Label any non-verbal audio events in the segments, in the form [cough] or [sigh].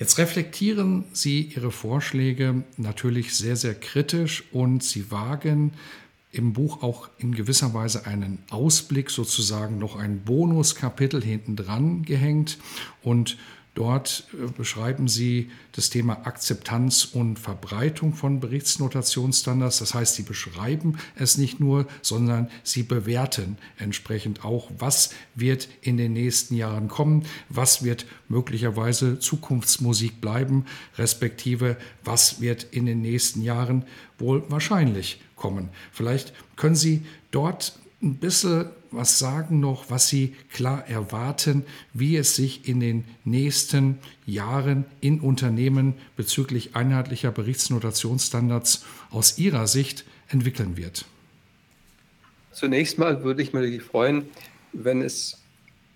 Jetzt reflektieren Sie Ihre Vorschläge natürlich sehr, sehr kritisch und Sie wagen im Buch auch in gewisser Weise einen Ausblick, sozusagen noch ein Bonuskapitel hinten dran gehängt. Und Dort äh, beschreiben Sie das Thema Akzeptanz und Verbreitung von Berichtsnotationsstandards. Das heißt, Sie beschreiben es nicht nur, sondern Sie bewerten entsprechend auch, was wird in den nächsten Jahren kommen, was wird möglicherweise Zukunftsmusik bleiben, respektive was wird in den nächsten Jahren wohl wahrscheinlich kommen. Vielleicht können Sie dort ein bisschen was sagen noch, was Sie klar erwarten, wie es sich in den nächsten Jahren in Unternehmen bezüglich einheitlicher Berichtsnotationsstandards aus Ihrer Sicht entwickeln wird? Zunächst mal würde ich mich freuen, wenn es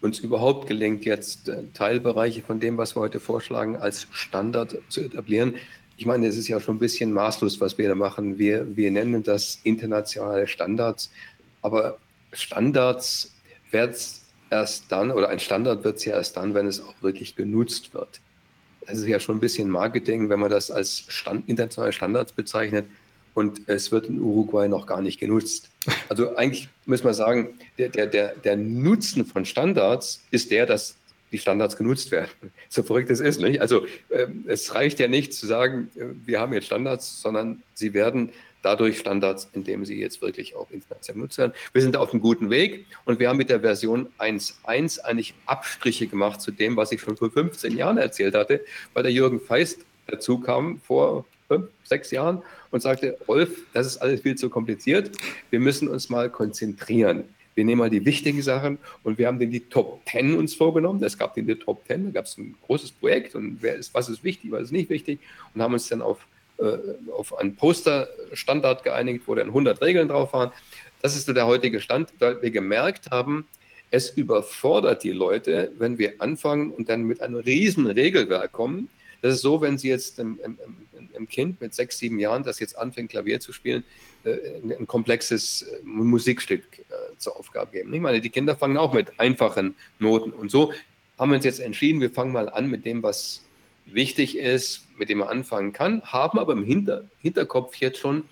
uns überhaupt gelingt, jetzt äh, Teilbereiche von dem, was wir heute vorschlagen, als Standard zu etablieren. Ich meine, es ist ja schon ein bisschen maßlos, was wir da machen. Wir, wir nennen das internationale Standards. Aber Standards wird es erst dann, oder ein Standard wird es ja erst dann, wenn es auch wirklich genutzt wird. Das ist ja schon ein bisschen Marketing, wenn man das als Stand, internationale Standards bezeichnet und es wird in Uruguay noch gar nicht genutzt. Also eigentlich muss man sagen, der, der, der, der Nutzen von Standards ist der, dass die Standards genutzt werden. [laughs] So verrückt es ist, nicht? Also äh, es reicht ja nicht zu sagen, äh, wir haben jetzt Standards, sondern sie werden dadurch Standards, indem sie jetzt wirklich auch international genutzt werden. Wir sind auf einem guten Weg und wir haben mit der Version 1.1 eigentlich Abstriche gemacht zu dem, was ich schon vor 15 Jahren erzählt hatte, weil der Jürgen Feist dazu kam vor fünf, sechs Jahren und sagte, Rolf, das ist alles viel zu kompliziert, wir müssen uns mal konzentrieren. Wir nehmen mal die wichtigen Sachen und wir haben den die Top 10 uns vorgenommen. Es gab den die Top 10, da gab es ein großes Projekt und wer ist, was ist wichtig, was ist nicht wichtig und haben uns dann auf auf einen Posterstandard geeinigt, wo dann 100 Regeln drauf waren. Das ist so der heutige Stand, weil wir gemerkt haben, es überfordert die Leute, wenn wir anfangen und dann mit einem riesen Regelwerk kommen. Das ist so, wenn Sie jetzt einem, einem Kind mit sechs, sieben Jahren, das jetzt anfängt, Klavier zu spielen, äh, ein komplexes äh, Musikstück zur Aufgabe geben. Ich meine, die Kinder fangen auch mit einfachen Noten. Und so haben wir uns jetzt entschieden, wir fangen mal an mit dem, was wichtig ist, mit dem man anfangen kann, haben aber im Hinter Hinterkopf jetzt schon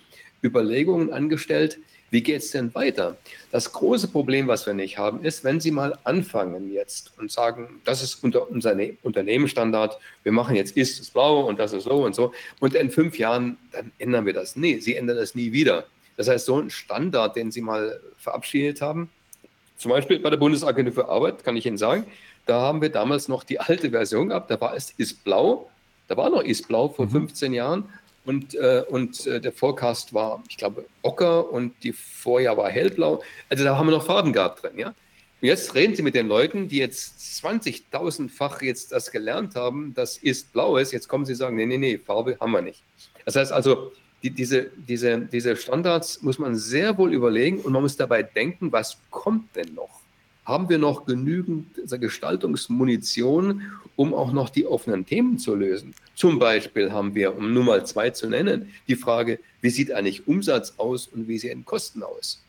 Überlegungen angestellt, wie geht es denn weiter? Das große Problem, was wir nicht haben, ist, wenn Sie mal anfangen jetzt und sagen, das ist unter unser Unternehmensstandard, wir machen jetzt ist es blau und das ist so und so, und in fünf Jahren, dann ändern wir das. Nee, Sie ändern das nie wieder. Das heißt, so ein Standard, den Sie mal verabschiedet haben, zum Beispiel bei der Bundesagentur für Arbeit, kann ich Ihnen sagen, da haben wir damals noch die alte Version gehabt, da war es ist blau, da war noch ist blau vor mhm. 15 Jahren und, äh, und äh, der Forecast war, ich glaube, ocker und die Vorjahr war hellblau. Also da haben wir noch Farben gehabt drin, ja. Und jetzt reden Sie mit den Leuten, die jetzt 20.000-fach jetzt das gelernt haben, das ist blau ist. Jetzt kommen Sie und sagen, nee, nee, nee, Farbe haben wir nicht. Das heißt also, die, diese, diese, diese Standards muss man sehr wohl überlegen und man muss dabei denken, was kommt denn noch? Haben wir noch genügend Gestaltungsmunition, um auch noch die offenen Themen zu lösen. Zum Beispiel haben wir, um nur mal zwei zu nennen, die Frage, wie sieht eigentlich Umsatz aus und wie sehen Kosten aus?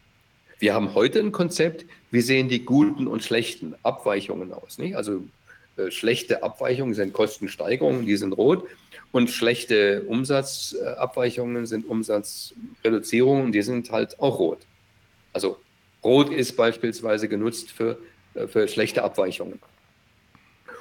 Wir haben heute ein Konzept, wie sehen die guten und schlechten Abweichungen aus? Nicht? Also äh, schlechte Abweichungen sind Kostensteigerungen, die sind rot. Und schlechte Umsatzabweichungen sind Umsatzreduzierungen, die sind halt auch rot. Also Rot ist beispielsweise genutzt für, äh, für schlechte Abweichungen.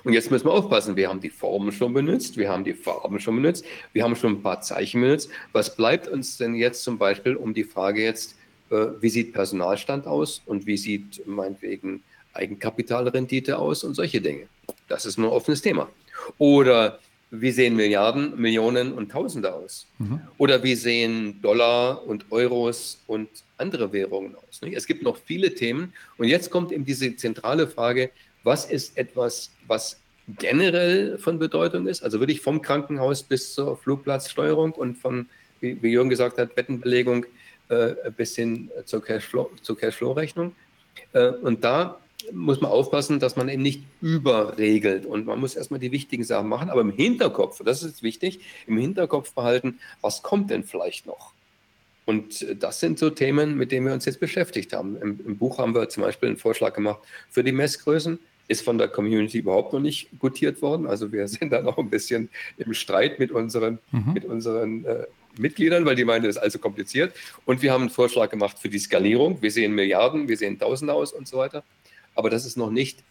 Und jetzt müssen wir aufpassen, wir haben die Formen schon benutzt, wir haben die Farben schon benutzt, wir haben schon ein paar Zeichen benutzt. Was bleibt uns denn jetzt zum Beispiel um die Frage jetzt, äh, wie sieht Personalstand aus und wie sieht meinetwegen Eigenkapitalrendite aus und solche Dinge? Das ist nur ein offenes Thema. Oder wie sehen Milliarden, Millionen und Tausende aus? Mhm. Oder wie sehen Dollar und Euros und andere Währungen aus? Es gibt noch viele Themen. Und jetzt kommt eben diese zentrale Frage, was ist etwas, was generell von Bedeutung ist? Also wirklich vom Krankenhaus bis zur Flugplatzsteuerung und von, wie, wie Jürgen gesagt hat, Bettenbelegung äh, bis hin zur Cashflow-Rechnung. Cashflow äh, und da muss man aufpassen, dass man eben nicht überregelt und man muss erstmal die wichtigen Sachen machen, aber im Hinterkopf, das ist wichtig, im Hinterkopf behalten, was kommt denn vielleicht noch? Und das sind so Themen, mit denen wir uns jetzt beschäftigt haben. Im, Im, Buch haben wir zum Beispiel einen Vorschlag gemacht für die Messgrößen. Ist von der Community überhaupt noch nicht gutiert worden. Also wir [laughs] sind da noch ein bisschen im Streit mit unseren, mhm. mit unseren äh, Mitgliedern, weil die meinen, das ist also kompliziert. Und wir haben einen Vorschlag gemacht für die Skalierung. Wir sehen Milliarden, wir sehen Tausende aus und so weiter aber das ist noch nicht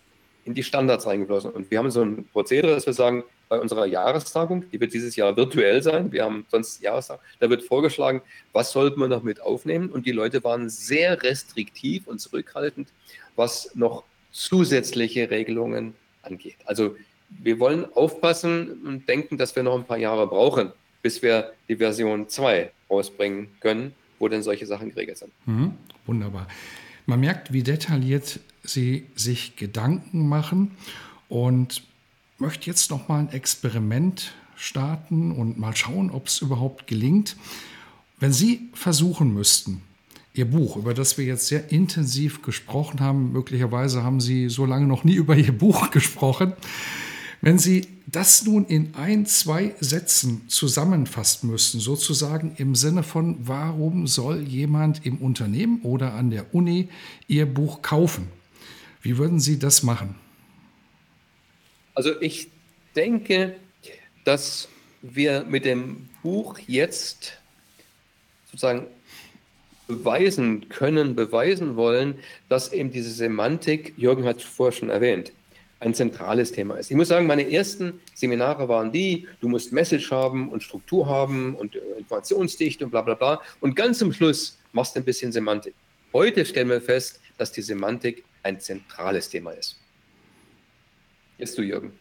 in die Standards reingeflossen. Und wir haben so ein Prozedere, dass wir sagen, bei unserer Jahrestagung, die wird dieses Jahr virtuell sein, wir haben sonst Jahrestag, da wird vorgeschlagen, was sollten wir noch mit aufnehmen. Und die Leute waren sehr restriktiv und zurückhaltend, was noch zusätzliche Regelungen angeht. Also wir wollen aufpassen und denken, dass wir noch ein paar Jahre brauchen, bis wir die Version 2 rausbringen können, wo denn solche Sachen geregelt sind. Mhm, wunderbar. Man merkt, wie detailliert Sie sich Gedanken machen und möchte jetzt noch mal ein Experiment starten und mal schauen, ob es überhaupt gelingt. Wenn Sie versuchen müssten, Ihr Buch, über das wir jetzt sehr intensiv gesprochen haben, möglicherweise haben Sie so lange noch nie [laughs] über Ihr Buch gesprochen, wenn Sie das nun in ein, zwei Sätzen zusammenfassen müssten, sozusagen im Sinne von, warum soll jemand im Unternehmen oder an der Uni Ihr Buch kaufen? Wie würden Sie das machen? Also ich denke, dass wir mit dem Buch jetzt sozusagen beweisen können, beweisen wollen, dass eben diese Semantik, Jürgen hat es vorher schon erwähnt, ein zentrales Thema ist. Ich muss sagen, meine ersten Seminare waren die, du musst Message haben und Struktur haben und äh, Informationsdichte und bla bla bla. Und ganz zum Schluss machst du ein bisschen Semantik. Heute stellen wir fest, dass die Semantik ein zentrales Thema ist. Jetzt du, Jürgen.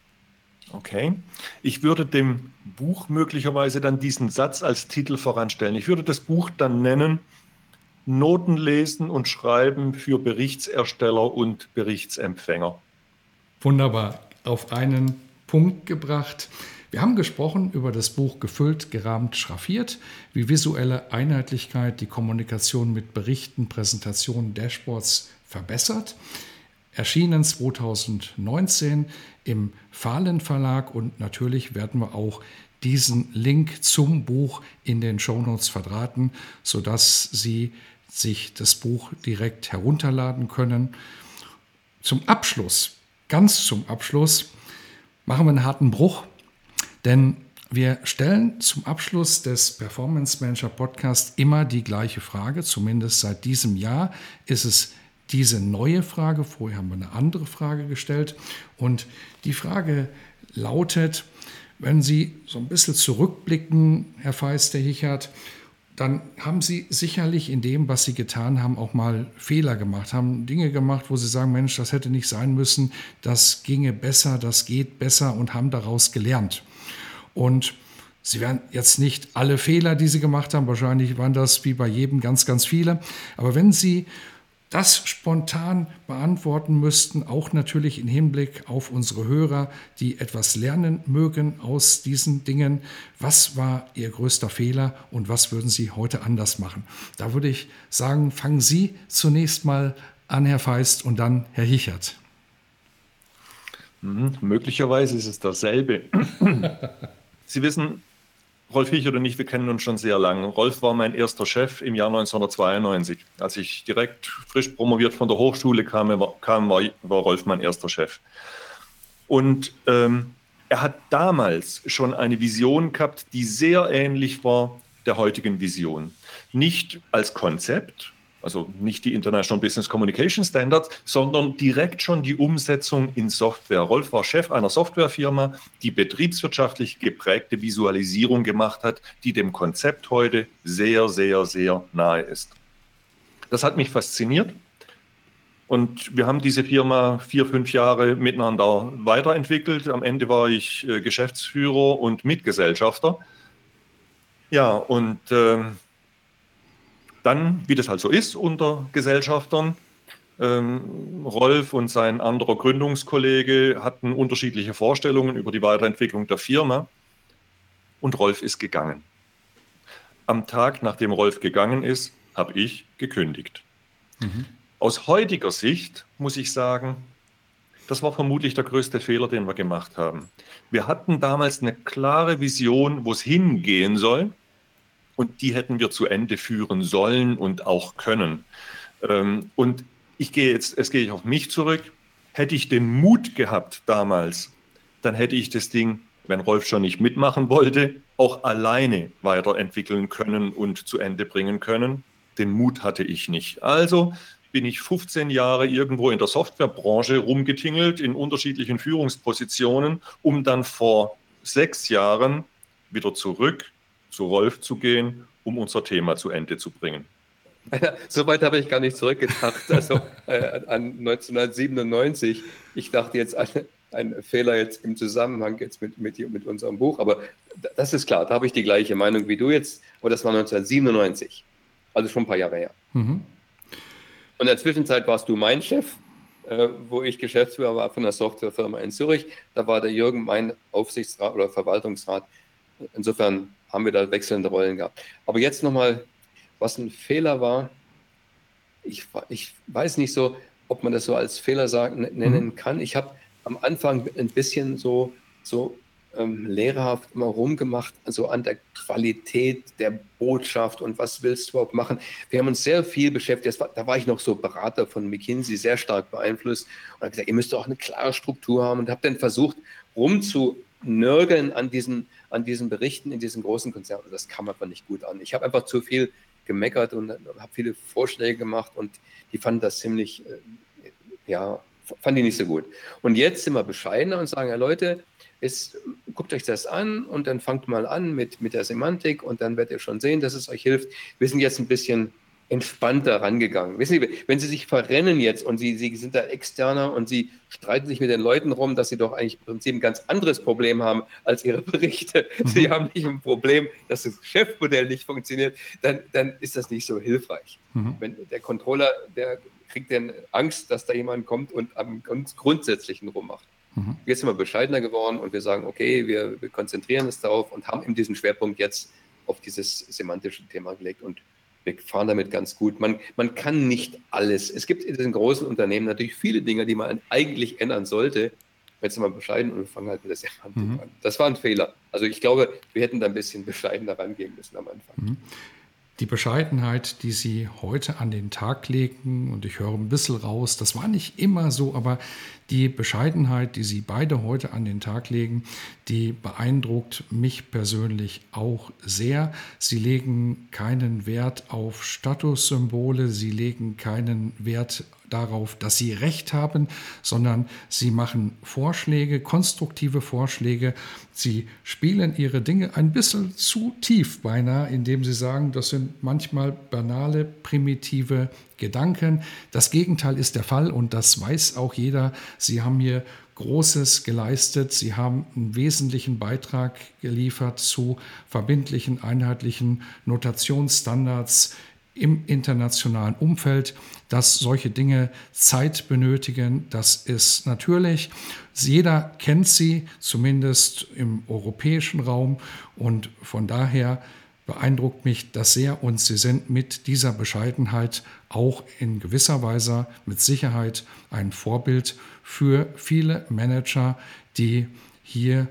Okay. Ich würde dem Buch möglicherweise dann diesen Satz als Titel voranstellen. Ich würde das Buch dann nennen Noten lesen und schreiben für Berichtsersteller und Berichtsempfänger. Wunderbar. Auf einen Punkt gebracht. Wir haben gesprochen über das Buch Gefüllt, gerahmt, schraffiert, wie visuelle Einheitlichkeit die Kommunikation mit Berichten, Präsentationen, Dashboards verbessert. Erschienen 2019 im Fahlen Verlag und natürlich werden wir auch diesen Link zum Buch in den Shownotes verdrahten, sodass Sie sich das Buch direkt herunterladen können. Zum Abschluss, ganz zum Abschluss, machen wir einen harten Bruch denn wir stellen zum Abschluss des Performance Manager Podcast immer die gleiche Frage. Zumindest seit diesem Jahr ist es diese neue Frage. Vorher haben wir eine andere Frage gestellt. Und die Frage lautet, wenn Sie so ein bisschen zurückblicken, Herr Feister-Hichert, dann haben Sie sicherlich in dem, was Sie getan haben, auch mal Fehler gemacht, haben Dinge gemacht, wo Sie sagen, Mensch, das hätte nicht sein müssen, das ginge besser, das geht besser und haben daraus gelernt. Und Sie werden jetzt nicht alle Fehler, die Sie gemacht haben, wahrscheinlich waren das wie bei jedem ganz, ganz viele. Aber wenn Sie das spontan beantworten müssten, auch natürlich im Hinblick auf unsere Hörer, die etwas lernen mögen aus diesen Dingen. Was war Ihr größter Fehler und was würden Sie heute anders machen? Da würde ich sagen, fangen Sie zunächst mal an, Herr Feist, und dann Herr Hichert. Mhm, möglicherweise ist es dasselbe. [laughs] Sie wissen, Rolf ich oder nicht, wir kennen uns schon sehr lange. Rolf war mein erster Chef im Jahr 1992. Als ich direkt frisch promoviert von der Hochschule kam, kam war, war Rolf mein erster Chef. Und ähm, er hat damals schon eine Vision gehabt, die sehr ähnlich war der heutigen Vision. Nicht als Konzept, also nicht die International Business Communication Standards, sondern direkt schon die Umsetzung in Software. Rolf war Chef einer Softwarefirma, die betriebswirtschaftlich geprägte Visualisierung gemacht hat, die dem Konzept heute sehr, sehr, sehr nahe ist. Das hat mich fasziniert Und wir haben diese Firma vier, fünf Jahre miteinander weiterentwickelt. Am Ende war ich äh, Geschäftsführer und Mitgesellschafter. Ja, und äh, dann, wie das halt so ist unter Gesellschaftern, ähm, Rolf und sein anderer Gründungskollege hatten unterschiedliche Vorstellungen über die Weiterentwicklung der Firma und Rolf ist gegangen. Am Tag, nachdem Rolf gegangen ist, habe ich gekündigt. Mhm. Aus heutiger Sicht muss ich sagen, das war vermutlich der größte Fehler, den wir gemacht haben. Wir hatten damals eine klare Vision, wo es hingehen soll. Und die hätten wir zu Ende führen sollen und auch können. Ähm, und ich gehe jetzt, es gehe ich auf mich zurück. Hätte ich den Mut gehabt damals, dann hätte ich das Ding, wenn Rolf schon nicht mitmachen wollte, auch alleine weiterentwickeln können und zu Ende bringen können. Den Mut hatte ich nicht. Also bin ich 15 Jahre irgendwo in der Softwarebranche rumgetingelt, in unterschiedlichen Führungspositionen, um dann vor sechs Jahren wieder zurück zu Rolf zu gehen, um unser Thema zu Ende zu bringen. [laughs] So weit habe ich gar nicht zurückgedacht. Also äh, an 1997. Ich dachte jetzt an einen Fehler jetzt im Zusammenhang jetzt mit, mit, mit unserem Buch, aber das ist klar, da habe ich die gleiche Meinung wie du jetzt. Aber das war 1997, also schon ein paar Jahre her. Mhm. Und in der Zwischenzeit warst du mein Chef, äh, wo ich Geschäftsführer war von einer Softwarefirma in Zürich. Da war der Jürgen mein Aufsichtsrat oder Verwaltungsrat. Insofern haben wir da wechselnde Rollen gehabt. Aber jetzt nochmal was ein Fehler war, ich, ich weiß nicht so, ob man das so als Fehler sagen, nennen mhm. kann. Ich habe am Anfang ein bisschen so, so ähm, lehrerhaft immer rumgemacht, also an der Qualität der Botschaft und was willst du überhaupt machen. Wir haben uns sehr viel beschäftigt. War, da war ich noch so Berater von McKinsey, sehr stark beeinflusst und habe gesagt, ihr müsst doch eine klare Struktur haben und habe dann versucht, rumzunörgeln an diesen, an diesen Berichten in diesen großen Konzernen. Das kam einfach nicht gut an. Ich habe einfach zu viel gemeckert und habe viele Vorschläge gemacht und die fanden das ziemlich, äh, ja, fand die nicht so gut. Und jetzt sind wir bescheidener und sagen, ja Leute, ist, guckt euch das an und dann fangt mal an mit, mit der Semantik und dann werdet ihr schon sehen, dass es euch hilft. Wir sind jetzt ein bisschen entspannter rangegangen. Wissen Sie, wenn Sie sich verrennen jetzt und Sie, Sie sind da externer und Sie streiten sich mit den Leuten rum, dass Sie doch eigentlich im Prinzip ein ganz anderes Problem haben als Ihre Berichte. Mhm. Sie haben nicht ein Problem, dass das Geschäftsmodell nicht funktioniert, dann, dann ist das nicht so hilfreich. Mhm. Wenn der Controller, der kriegt dann Angst, dass da jemand kommt und am ganz Grundsätzlichen rummacht. Mhm. Jetzt sind wir bescheidener geworden und wir sagen, okay, wir, wir konzentrieren uns darauf und haben eben diesen Schwerpunkt jetzt auf dieses semantische Thema gelegt und wir fahren damit ganz gut. Man, man kann nicht alles. Es gibt in diesen großen Unternehmen natürlich viele Dinge, die man eigentlich ändern sollte. Jetzt sind wir bescheiden und wir fangen halt mit der Semantik mhm. an. Das war ein Fehler. Also ich glaube, wir hätten da ein bisschen [laughs] bescheidener rangehen müssen am Anfang. Mhm die Bescheidenheit, die Sie heute an den Tag legen, und ich höre ein bisschen raus, das war nicht immer so, aber die Bescheidenheit, die Sie beide heute an den Tag legen, die beeindruckt mich persönlich auch sehr. Sie legen keinen Wert auf Statussymbole, Sie legen keinen Wert darauf, dass sie recht haben, sondern sie machen Vorschläge, konstruktive Vorschläge. Sie spielen ihre Dinge ein bisschen zu tief beinahe, indem sie sagen, das sind manchmal banale, primitive Gedanken. Das Gegenteil ist der Fall und das weiß auch jeder. Sie haben hier Großes geleistet. Sie haben einen wesentlichen Beitrag geliefert zu verbindlichen, einheitlichen Notationsstandards im internationalen Umfeld, dass solche Dinge Zeit benötigen. Das ist natürlich. Jeder kennt sie, zumindest im europäischen Raum. Und von daher beeindruckt mich das sehr. Und Sie sind mit dieser Bescheidenheit auch in gewisser Weise mit Sicherheit ein Vorbild für viele Manager, die hier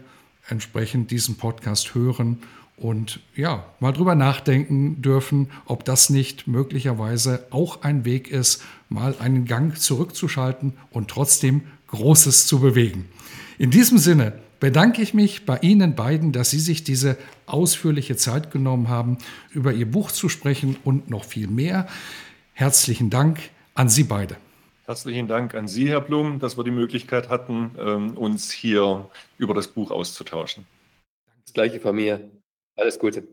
entsprechend diesen Podcast hören und ja, mal drüber nachdenken dürfen, ob das nicht möglicherweise auch ein Weg ist, mal einen Gang zurückzuschalten und trotzdem Großes zu bewegen. In diesem Sinne bedanke ich mich bei Ihnen beiden, dass Sie sich diese ausführliche Zeit genommen haben, über Ihr Buch zu sprechen und noch viel mehr. Herzlichen Dank an Sie beide. Herzlichen Dank an Sie, Herr Blum, dass wir die Möglichkeit hatten, ähm, uns hier über das Buch auszutauschen. Das gleiche von mir. Alles Gute.